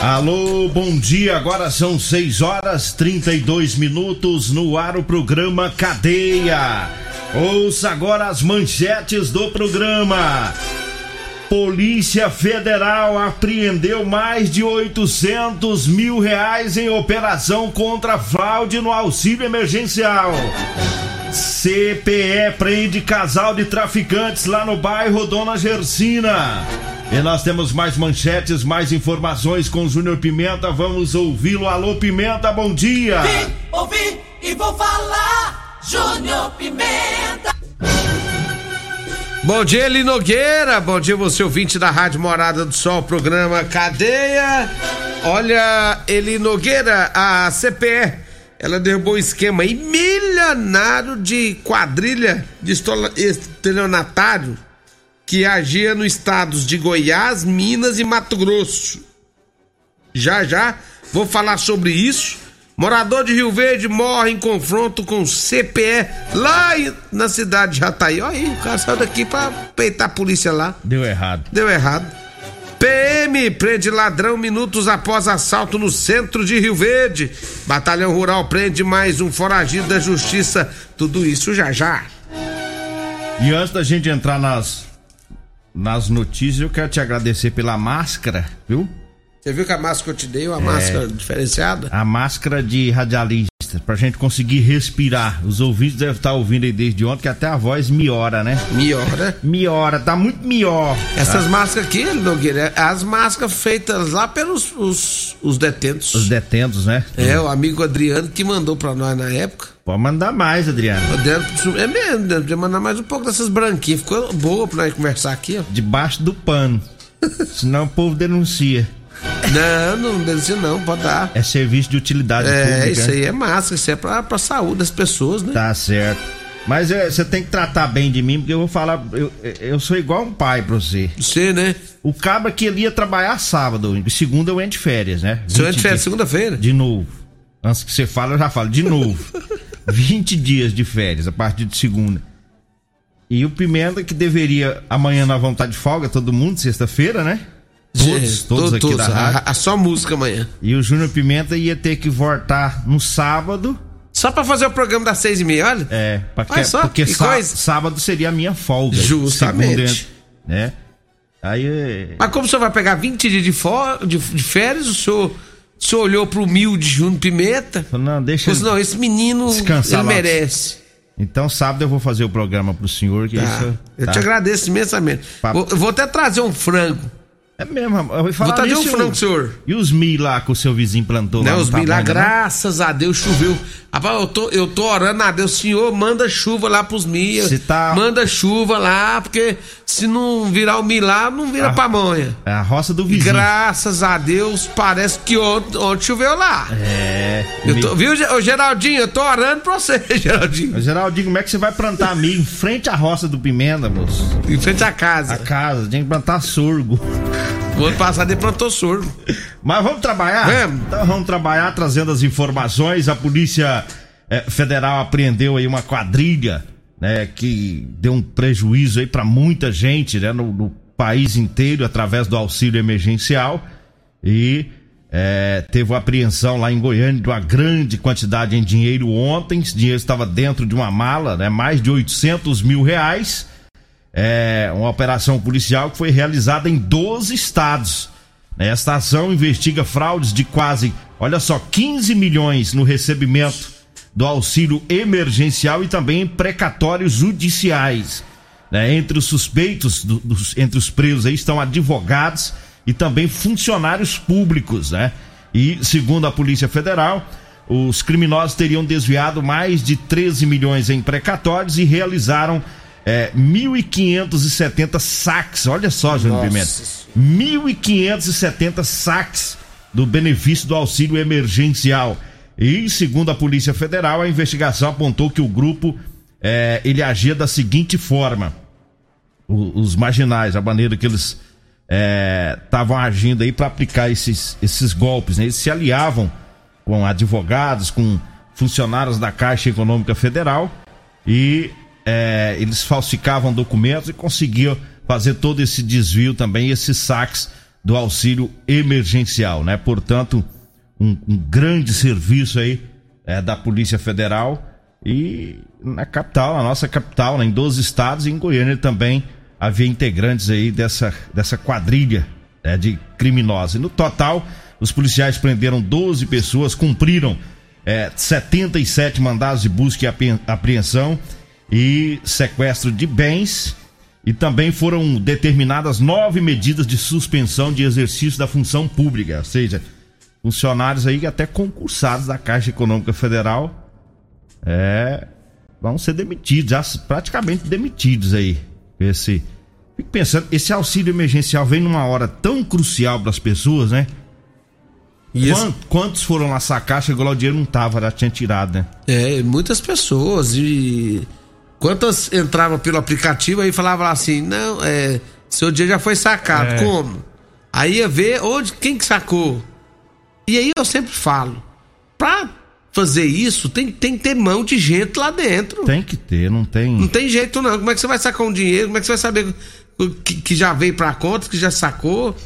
Alô, bom dia. Agora são 6 horas 32 minutos no ar o programa Cadeia. Ouça agora as manchetes do programa. Polícia Federal apreendeu mais de 800 mil reais em operação contra fraude no auxílio emergencial. CPE prende casal de traficantes lá no bairro Dona Gersina. E nós temos mais manchetes, mais informações com Júnior Pimenta. Vamos ouvi-lo. Alô, Pimenta, bom dia. Vim, ouvi e vou falar. Júnior Pimenta. Bom dia, Eli Nogueira. Bom dia, você ouvinte da Rádio Morada do Sol, programa Cadeia. Olha, Eli Nogueira, a CPE, ela derrubou um esquema aí milionário de quadrilha de estelionatário que agia nos estados de Goiás, Minas e Mato Grosso. Já já vou falar sobre isso. Morador de Rio Verde morre em confronto com CPE lá na cidade de Jataí. Olha aí, o cara saiu daqui pra peitar a polícia lá. Deu errado. Deu errado. PM prende ladrão minutos após assalto no centro de Rio Verde. Batalhão Rural prende mais um foragido da justiça. Tudo isso já já. E antes da gente entrar nas nas notícias, eu quero te agradecer pela máscara, viu? Você viu que a máscara que eu te dei, uma é, máscara diferenciada? A máscara de radialista, pra gente conseguir respirar. Os ouvintes devem estar ouvindo aí desde ontem que até a voz miora, né? Miora? Miora, tá muito melhor. Essas tá? máscaras aqui, Nogueira, é as máscaras feitas lá pelos os, os detentos. Os detentos, né? É, o amigo Adriano que mandou pra nós na época. Pode mandar mais, Adriano. É mesmo, deve mandar mais um pouco dessas branquinhas. Ficou boa pra nós conversar aqui, ó. Debaixo do pano. Senão o povo denuncia. Não, não denuncia não, pode dar. É serviço de utilidade é, pública. É, isso aí é massa, isso é pra, pra saúde das pessoas, né? Tá certo. Mas é, você tem que tratar bem de mim, porque eu vou falar, eu, eu sou igual um pai pra você. Você, né? O cabra que ele ia trabalhar sábado, segunda eu entro de férias, né? Você entra de férias segunda-feira? De novo. Antes que você fale, eu já falo, de novo. 20 dias de férias a partir de segunda. E o Pimenta, que deveria. Amanhã nós vamos estar de folga, todo mundo, sexta-feira, né? Todos, todos aqui da rádio. A, a só música amanhã. E o Júnior Pimenta ia ter que voltar no sábado. Só pra fazer o programa das seis e meia, olha? É, porque, só, porque sá, sábado seria a minha folga. Justamente. né? Aí. É- Mas como o senhor vai pegar 20 dias de, for, de, de férias, o senhor. O senhor olhou pro humilde Júnior Pimenta? Não, deixa. Falou, não, esse menino ele merece. Então, sábado eu vou fazer o programa pro senhor. Que tá. isso, eu te agradeço imensamente. Vou, vou até trazer um frango. É mesmo, eu vou falar Vou trazer um frango, senhor. E os milho lá que o seu vizinho plantou não, lá? os milho lá, graças a Deus, choveu. Rapaz, eu tô, eu tô orando a Deus, Senhor, manda chuva lá pros milhos. Tá... Manda chuva lá, porque se não virar o milho lá, não vira a, pamonha. É a roça do vizinho. Graças a Deus, parece que ontem, ontem choveu lá. É. Eu tô, viu, ô Geraldinho, eu tô orando pra você, Geraldinho. Ô, Geraldinho, como é que você vai plantar milho em frente à roça do Pimenta, moço? Em frente à casa. A casa, tem que plantar sorgo. O ano passado ele plantou sorgo. Mas vamos trabalhar? Vamos. Então vamos trabalhar trazendo as informações. A Polícia é, Federal apreendeu aí uma quadrilha, né, que deu um prejuízo aí para muita gente, né, no, no, país inteiro através do auxílio emergencial e é, teve uma apreensão lá em Goiânia de uma grande quantidade em dinheiro ontem. Esse dinheiro estava dentro de uma mala, né, mais de 800 mil reais. É uma operação policial que foi realizada em 12 estados. Esta ação investiga fraudes de quase, olha só, 15 milhões no recebimento do auxílio emergencial e também precatórios judiciais. Né? Entre os suspeitos, do, dos, entre os presos aí estão advogados e também funcionários públicos, né? E segundo a Polícia Federal, os criminosos teriam desviado mais de 13 milhões em precatórios e realizaram é, 1.570 saques. Olha só, Júnior Pimenta. 1.570 saques do benefício do auxílio emergencial. E segundo a Polícia Federal, a investigação apontou que o grupo é, ele agia da seguinte forma: o, os marginais, a maneira que eles estavam é, agindo aí para aplicar esses, esses golpes, né? Eles se aliavam com advogados, com funcionários da Caixa Econômica Federal e é, eles falsificavam documentos e conseguiam fazer todo esse desvio também, esses saques do auxílio emergencial, né? Portanto, um, um grande serviço aí é, da Polícia Federal e na capital, na nossa capital, né, em 12 estados e em Goiânia também havia integrantes aí dessa, dessa quadrilha né, de criminosos. E no total, os policiais prenderam 12 pessoas, cumpriram é, 77 mandados de busca e apreensão e sequestro de bens. E também foram determinadas nove medidas de suspensão de exercício da função pública, ou seja, funcionários aí até concursados da Caixa Econômica Federal é, vão ser demitidos, já praticamente demitidos aí. Esse, fico pensando, esse auxílio emergencial vem numa hora tão crucial para as pessoas, né? E esse... Quantos foram lá sacar, chegou lá o dinheiro não tava, já tinha tirado, né? É, muitas pessoas e quantas entravam pelo aplicativo aí falavam assim, não, é, seu dinheiro já foi sacado, é. como? Aí ia ver onde, quem que sacou. E aí eu sempre falo, pra fazer isso, tem, tem que ter mão de gente lá dentro. Tem que ter, não tem. Não tem jeito não. Como é que você vai sacar um dinheiro? Como é que você vai saber que, que já veio pra conta, que já sacou?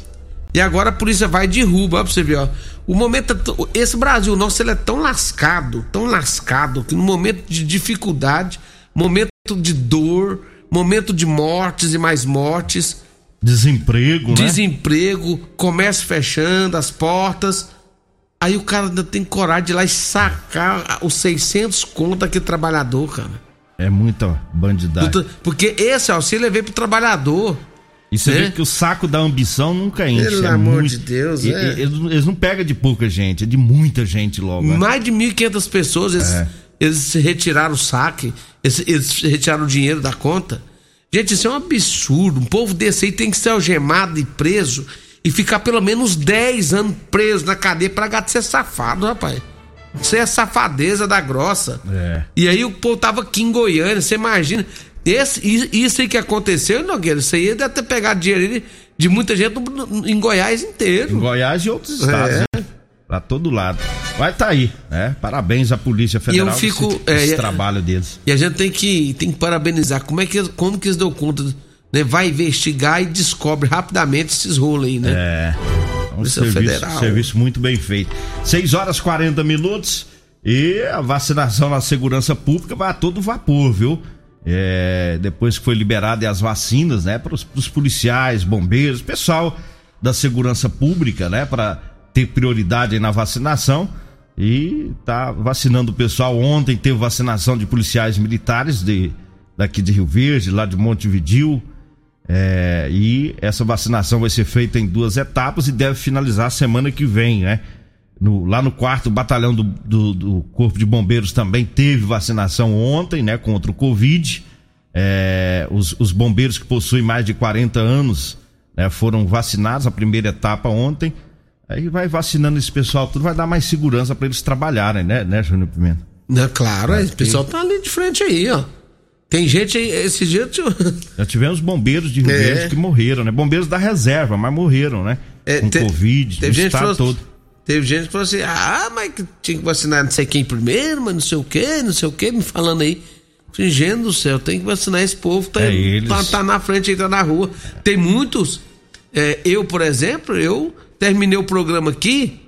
E agora a polícia vai e derruba, ó, pra você ver, ó. O momento. É esse Brasil nosso, ele é tão lascado, tão lascado, que no momento de dificuldade, momento de dor, momento de mortes e mais mortes. Desemprego, né? Desemprego, comércio fechando, as portas Aí o cara ainda tem coragem de ir lá e sacar os 600 conto daquele trabalhador, cara. É muita bandidagem. Porque esse auxílio é veio pro trabalhador. E você né? vê que o saco da ambição nunca enche. Pelo é amor muito... de Deus, e, é. Eles, eles, não pegam de pouca gente, é de muita gente logo. Né? Mais de 1.500 pessoas, eles, é. Eles retiraram o saque, eles, eles retiraram o dinheiro da conta. Gente, isso é um absurdo. Um povo desse aí tem que ser algemado e preso e ficar pelo menos 10 anos preso na cadeia pra gato ser safado, rapaz. Isso é safadeza da grossa. É. E aí o povo tava aqui em Goiânia, você imagina. Esse, isso aí que aconteceu, Nogueira, isso aí deve ter pegado dinheiro de muita gente em Goiás inteiro. Em Goiás e outros estados, é. Pra todo lado. Vai tá aí, né? Parabéns à Polícia Federal eu fico, esse, é, esse trabalho deles. E a gente tem que, tem que parabenizar. Como é que, como que eles deu conta né, vai investigar e descobre rapidamente esses rolos aí, né? É. É um serviço, Federal. serviço muito bem feito. 6 horas 40 minutos e a vacinação na segurança pública vai a todo vapor, viu? É, depois que foi liberada as vacinas, né, para os policiais, bombeiros, pessoal da segurança pública, né, para ter prioridade na vacinação e tá vacinando o pessoal. Ontem teve vacinação de policiais militares de daqui de Rio Verde, lá de Montevidil, é, e essa vacinação vai ser feita em duas etapas e deve finalizar semana que vem, né? No, lá no quarto batalhão do, do, do, Corpo de Bombeiros também teve vacinação ontem, né? Contra o Covid. É, os, os, bombeiros que possuem mais de 40 anos né, foram vacinados a primeira etapa ontem. Aí vai vacinando esse pessoal, tudo vai dar mais segurança para eles trabalharem, né, né, Júnior Pimenta? Não, claro, é, esse pessoal tá ali de frente aí, ó. Tem gente aí, esse dia. Já tivemos bombeiros de Rio é. Verde que morreram, né? Bombeiros da reserva, mas morreram, né? É, Com te, Covid, teve gente falou, todo. Teve gente que falou assim: ah, mas tinha que vacinar não sei quem primeiro, mas não sei o quê, não sei o quê, me falando aí. Gente do céu, tem que vacinar esse povo, tá, é tá, tá, na frente aí, tá na rua. Tem muitos. É, eu, por exemplo, eu terminei o programa aqui,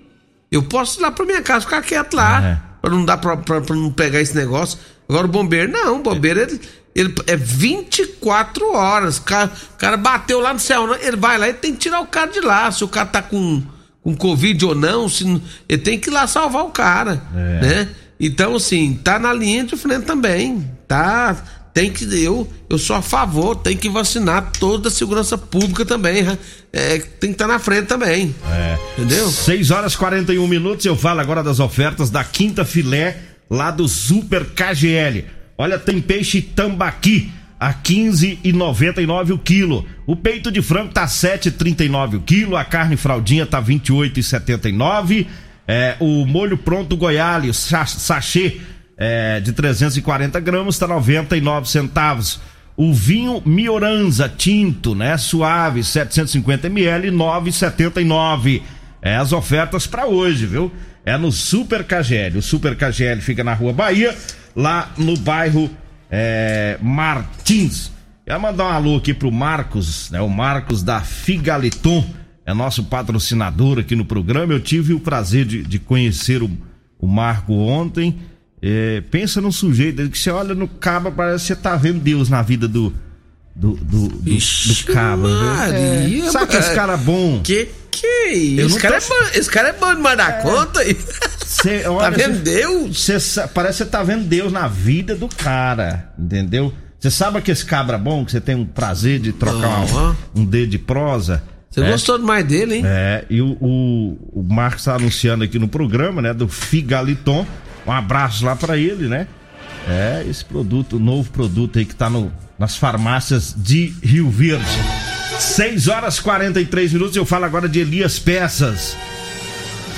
eu posso ir lá pra minha casa ficar quieto lá. É. Pra não dar pra, pra, pra não pegar esse negócio. Agora o bombeiro não, o bombeiro ele, ele é 24 horas. O cara, o cara bateu lá no céu, ele vai lá e tem que tirar o cara de lá. Se o cara tá com, com Covid ou não, se, ele tem que ir lá salvar o cara. É. Né? Então, assim, tá na linha de frente também. Tá. Tem que. Eu, eu sou a favor, tem que vacinar toda a segurança pública também. É, tem que estar tá na frente também. É. Entendeu? 6 horas e 41 minutos. Eu falo agora das ofertas da Quinta Filé, lá do Super KGL. Olha, tem peixe tambaqui a 15,99 o quilo. O peito de frango tá 7,39 o quilo, a carne fraldinha tá 28,79. É, o molho pronto goialho, sachê é, de 340 gramas, tá 99 centavos. O vinho Mioranza tinto, né, suave, 750 ml, 9,79. É as ofertas para hoje, viu? É no Super KGL. O Super KGL fica na Rua Bahia, lá no bairro é, Martins. Quero mandar um alô aqui pro Marcos, né? O Marcos da Figaliton, é nosso patrocinador aqui no programa. Eu tive o prazer de, de conhecer o, o Marco ontem. É, pensa num sujeito que você olha no cabo, parece que você tá vendo Deus na vida do. Do, do, do, Ixi, do cabo, é, Sabe que esse cara é bom? Que que é isso? Esse cara, tô... é bom, esse cara é bom de mandar é. conta. Cê, tá olha, tá vendo cê, Deus? Cê, parece que você tá vendo Deus na vida do cara, entendeu? Você sabe que esse cabra bom, que você tem um prazer de trocar uhum. um, um dedo de prosa? Você é, gostou mais dele, hein? É, e o, o, o Marcos tá anunciando aqui no programa, né, do Figaliton. Um abraço lá para ele, né? É, esse produto, novo produto aí que tá no, nas farmácias de Rio Verde. 6 horas 43 minutos. Eu falo agora de Elias Peças.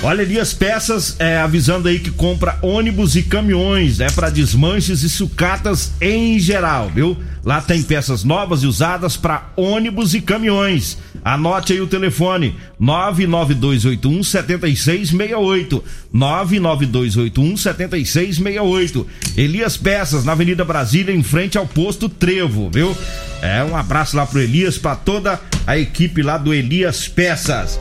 Olha ali as peças é, avisando aí que compra ônibus e caminhões, né? Para desmanches e sucatas em geral, viu? Lá tem peças novas e usadas para ônibus e caminhões. Anote aí o telefone: 99281 7668. 99281 7668. Elias Peças, na Avenida Brasília, em frente ao posto Trevo, viu? É, um abraço lá pro Elias, para toda a equipe lá do Elias Peças.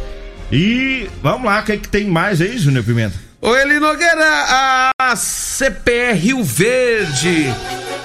E vamos lá, o que, é que tem mais aí, Júnior Pimenta? Ô Eli Nogueira, a CPR Rio Verde,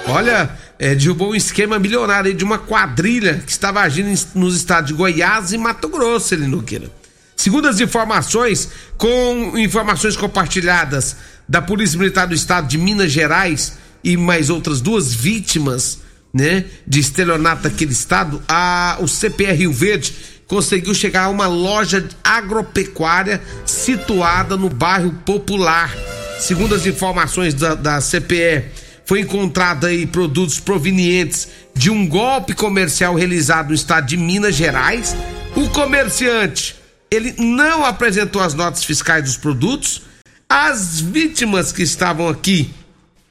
olha, é, derrubou um esquema milionário de uma quadrilha que estava agindo nos estados de Goiás e Mato Grosso, Eli Nogueira. Segundo as informações, com informações compartilhadas da Polícia Militar do Estado de Minas Gerais e mais outras duas vítimas, né, de estelionato daquele estado, a, o CPR Rio Verde conseguiu chegar a uma loja agropecuária situada no bairro Popular. Segundo as informações da, da CPE, foi encontrado aí produtos provenientes de um golpe comercial realizado no estado de Minas Gerais. O comerciante, ele não apresentou as notas fiscais dos produtos. As vítimas que estavam aqui,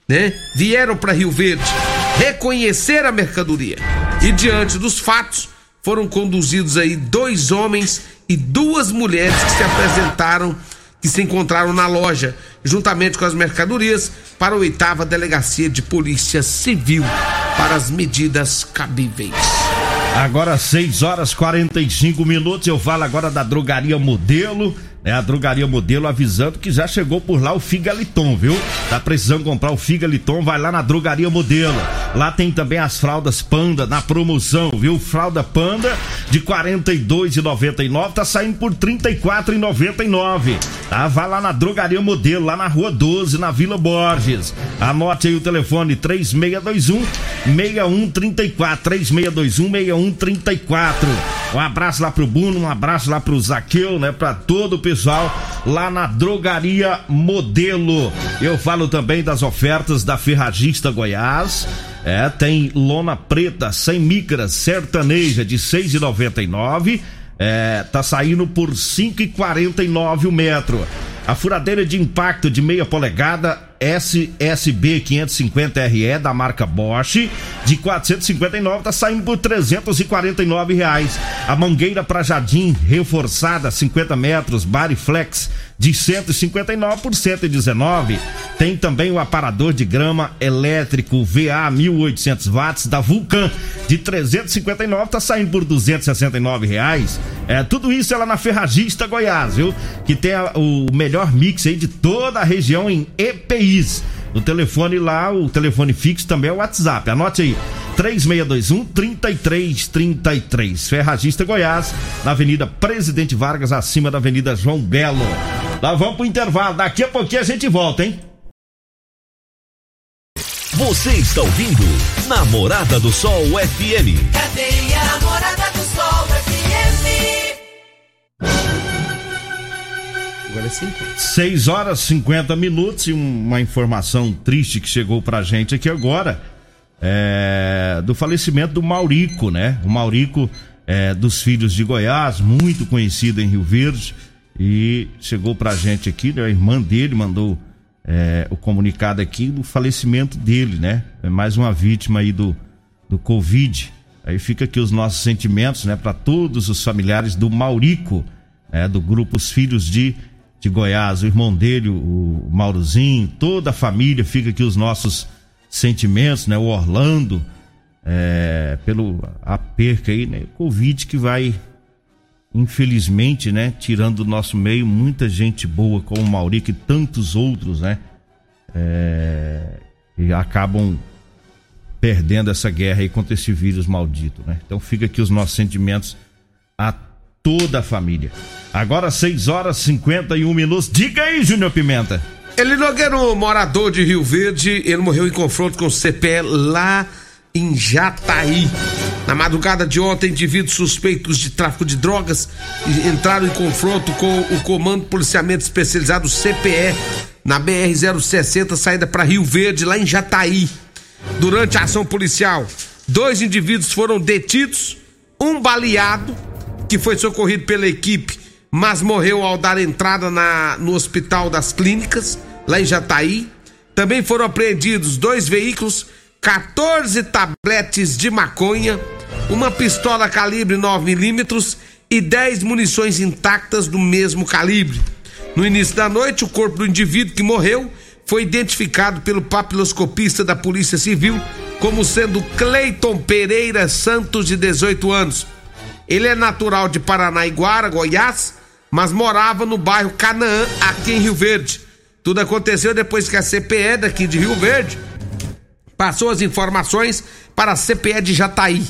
né, vieram para Rio Verde reconhecer a mercadoria. E diante dos fatos, foram conduzidos aí dois homens e duas mulheres que se apresentaram, que se encontraram na loja, juntamente com as mercadorias, para a oitava delegacia de polícia civil para as medidas cabíveis. Agora 6 horas 45 minutos, eu falo agora da drogaria modelo é a drogaria modelo avisando que já chegou por lá o Figaliton, viu? Tá precisando comprar o Figaliton, vai lá na drogaria modelo. Lá tem também as fraldas Panda na promoção, viu? Fralda Panda de R$ 42,99 tá saindo por R$ 34,99. Tá? Vai lá na drogaria modelo, lá na Rua 12, na Vila Borges. Anote aí o telefone 3621 6134 3621 6134. Um abraço lá pro Bruno, um abraço lá pro Zaqueu, né? Pra todo o pessoal lá na Drogaria Modelo. Eu falo também das ofertas da Ferragista Goiás. É, tem lona preta sem micras sertaneja de 6,99. É, tá saindo por 5,49 o metro. A furadeira de impacto de meia polegada SSB 550RE da marca Bosch de 459 tá saindo por 349 reais. A mangueira para jardim reforçada 50 metros Bariflex de 159 por 119. Tem também o aparador de grama elétrico VA 1800 watts da Vulcan de 359 tá saindo por 269 reais. É tudo isso é lá na Ferragista Goiás, viu? Que tem a, o melhor mix aí de toda a região em EPIs. O telefone lá, o telefone fixo também é o WhatsApp. Anote aí. 3621 3333. Ferragista Goiás, na Avenida Presidente Vargas, acima da Avenida João Belo. Lá vamos pro intervalo. Daqui a pouquinho a gente volta, hein? Você está ouvindo Namorada do Sol FM. Cadeia Namorada do Sol FM. Agora é sim. 6 horas 50 minutos e uma informação triste que chegou pra gente aqui agora é, do falecimento do Maurico, né? O Maurico é, dos Filhos de Goiás, muito conhecido em Rio Verde, e chegou pra gente aqui, né? A irmã dele mandou é, o comunicado aqui do falecimento dele, né? É mais uma vítima aí do, do Covid. Aí fica aqui os nossos sentimentos, né? Para todos os familiares do Maurico, né? Do grupo Os Filhos de, de Goiás, o irmão dele, o Maurozinho, toda a família, fica aqui os nossos sentimentos, né? O Orlando, é, pelo a perca aí, né? Covid que vai infelizmente, né, tirando do nosso meio muita gente boa como o Maurico e tantos outros, né, é, e acabam perdendo essa guerra aí contra esse vírus maldito, né? Então fica aqui os nossos sentimentos a toda a família. Agora 6 horas e 51 minutos. Diga aí, Júnior Pimenta. Ele Nogueira, um morador de Rio Verde, ele morreu em confronto com o CPE lá em Jataí. Na madrugada de ontem, indivíduos suspeitos de tráfico de drogas entraram em confronto com o Comando Policiamento Especializado CPE na BR-060, saída para Rio Verde, lá em Jataí. Durante a ação policial, dois indivíduos foram detidos, um baleado, que foi socorrido pela equipe, mas morreu ao dar entrada na, no Hospital das Clínicas, lá em Jataí. Também foram apreendidos dois veículos 14 tabletes de maconha, uma pistola calibre 9mm e 10 munições intactas do mesmo calibre. No início da noite, o corpo do indivíduo que morreu foi identificado pelo papiloscopista da Polícia Civil como sendo Cleiton Pereira Santos, de 18 anos. Ele é natural de Paranaiguara, Goiás, mas morava no bairro Canaã, aqui em Rio Verde. Tudo aconteceu depois que a CPE daqui de Rio Verde passou as informações para a CPE de Jataí,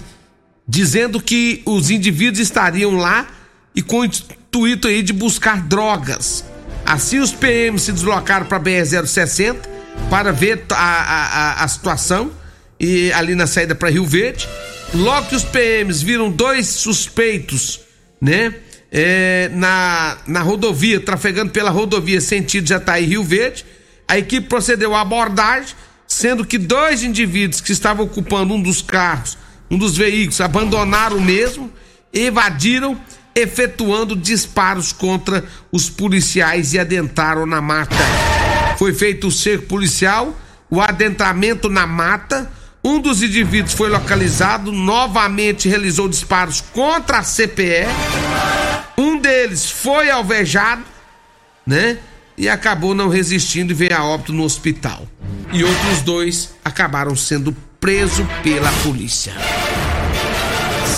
dizendo que os indivíduos estariam lá e com o intuito aí de buscar drogas. Assim, os PMs se deslocaram para a BR-060 para ver a, a, a, situação e ali na saída para Rio Verde. Logo que os PMs viram dois suspeitos, né? É, na, na rodovia, trafegando pela rodovia sentido Jataí Rio Verde, a equipe procedeu à abordagem sendo que dois indivíduos que estavam ocupando um dos carros, um dos veículos, abandonaram o mesmo, evadiram, efetuando disparos contra os policiais e adentraram na mata. Foi feito o cerco policial, o adentramento na mata. Um dos indivíduos foi localizado, novamente realizou disparos contra a CPE. Um deles foi alvejado, né? E acabou não resistindo e veio a óbito no hospital. E outros dois acabaram sendo presos pela polícia.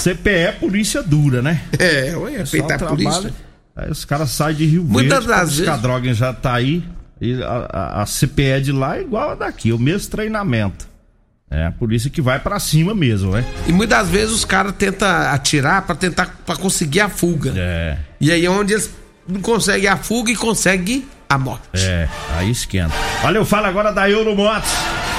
CPE é polícia dura, né? É, ué, respeitar a polícia. Aí os caras saem de Rio Muitas Verde, das vezes... a droga já tá aí. E a, a, a CPE de lá é igual a daqui, o mesmo treinamento. É a polícia que vai para cima mesmo, né? E muitas vezes os caras tentam atirar para tentar para conseguir a fuga. É. E aí é onde eles não conseguem a fuga e conseguem a morte. É, aí esquenta. Olha, eu falo agora da Euromotos.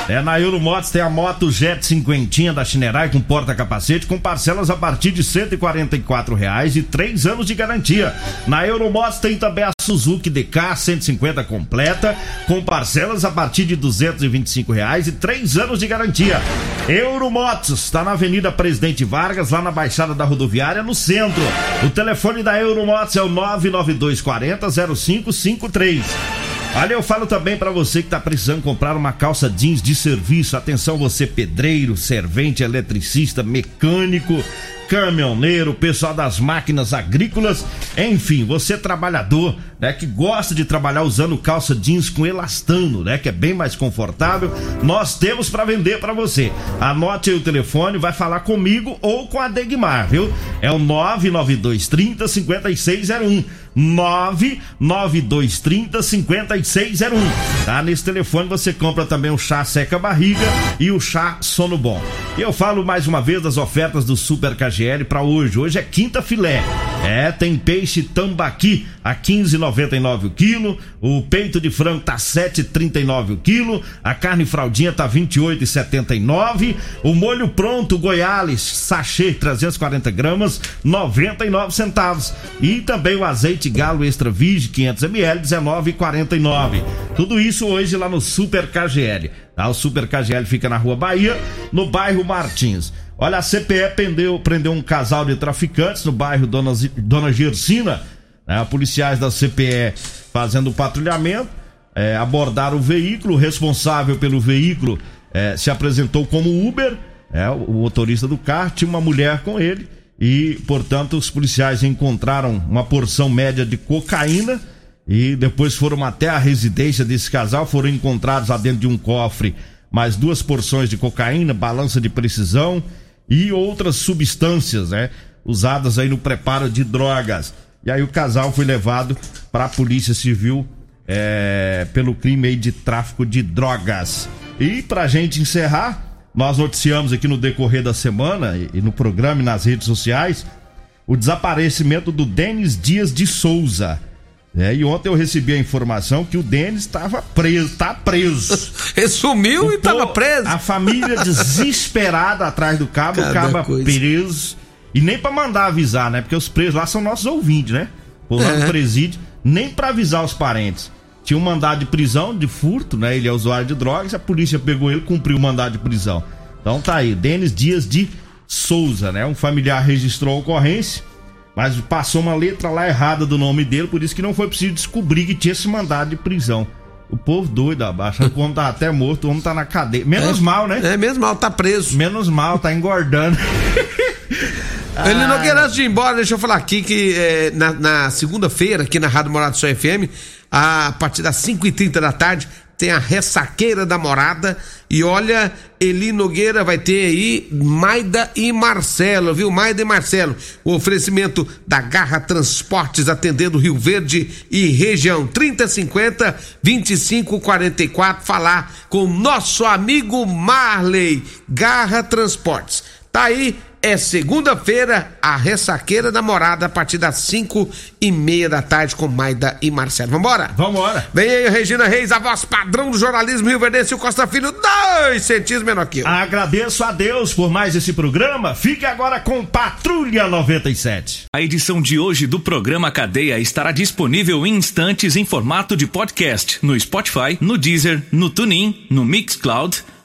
É, na Euromotos tem a moto Jet 50 da Chinerai com porta-capacete com parcelas a partir de R$ reais e três anos de garantia. Na Euromotos tem também a Suzuki DK 150 completa com parcelas a partir de R$ reais e três anos de garantia. Euromotos está na Avenida Presidente Vargas, lá na Baixada da Rodoviária, no centro. O telefone da Euromotos é o 99240 0553. Olha, eu falo também para você que tá precisando comprar uma calça jeans de serviço. Atenção, você pedreiro, servente, eletricista, mecânico, caminhoneiro, pessoal das máquinas agrícolas, enfim, você trabalhador, né, que gosta de trabalhar usando calça jeans com elastano, né, que é bem mais confortável, nós temos para vender para você. Anote aí o telefone, vai falar comigo ou com a Degmar, viu? É o 99230 5601. 99230 5601. Tá? Nesse telefone você compra também o chá seca barriga e o chá sono bom. Eu falo mais uma vez das ofertas do Super KGL para hoje. Hoje é quinta filé. É, tem peixe tambaqui a 15,99 o quilo, o peito de frango tá 7,39 o quilo, a carne fraldinha tá 28,79, o molho pronto Goiás sachê 340 gramas 99 centavos e também o azeite galo extra virgem 500 ml 19,49. Tudo isso hoje lá no Super KGL. Tá? O Super KGL fica na Rua Bahia, no bairro Martins. Olha, a CPE prendeu, prendeu um casal de traficantes no bairro Dona, Dona Gersina. Né? Policiais da CPE fazendo patrulhamento, é, abordaram o veículo. O responsável pelo veículo é, se apresentou como Uber, é, o motorista do carro, tinha uma mulher com ele. E, portanto, os policiais encontraram uma porção média de cocaína e depois foram até a residência desse casal, foram encontrados lá dentro de um cofre mais duas porções de cocaína, balança de precisão e outras substâncias, né? Usadas aí no preparo de drogas. E aí o casal foi levado para a Polícia Civil é, pelo crime aí de tráfico de drogas. E pra gente encerrar, nós noticiamos aqui no decorrer da semana e, e no programa e nas redes sociais o desaparecimento do Denis Dias de Souza. É, e ontem eu recebi a informação que o Denis estava preso, tá preso. Ele sumiu o e estava preso. A família desesperada atrás do cabo, o cabo preso. E nem para mandar avisar, né? Porque os presos lá são nossos ouvintes, né? Por lá no presídio, nem para avisar os parentes. Tinha um mandado de prisão, de furto, né? Ele é usuário de drogas, a polícia pegou ele, cumpriu o mandado de prisão. Então tá aí, Denis Dias de Souza, né? Um familiar registrou a ocorrência mas passou uma letra lá errada do nome dele, por isso que não foi preciso descobrir que tinha esse mandado de prisão. O povo doido, que o homem tá até morto, o homem tá na cadeia. Menos é, mal, né? É, menos mal, tá preso. Menos mal, tá engordando. Ele não quer antes de ir embora, deixa eu falar aqui que é, na, na segunda-feira, aqui na Rádio Morado Só FM, a partir das 5h30 da tarde, tem a ressaqueira da morada. E olha, Eli Nogueira vai ter aí Maida e Marcelo, viu? Maida e Marcelo. O oferecimento da Garra Transportes atendendo Rio Verde e região 3050 2544. Falar com nosso amigo Marley. Garra Transportes. Tá aí é segunda-feira, a ressaqueira da morada, a partir das cinco e meia da tarde, com Maida e Marcelo. Vambora? Vambora. Vem aí, Regina Reis, a voz padrão do jornalismo Rio Verde, o Costa Filho, dois centímetros menor que eu. Agradeço a Deus por mais esse programa. Fique agora com Patrulha 97. A edição de hoje do programa Cadeia estará disponível em instantes em formato de podcast no Spotify, no Deezer, no TuneIn, no Mixcloud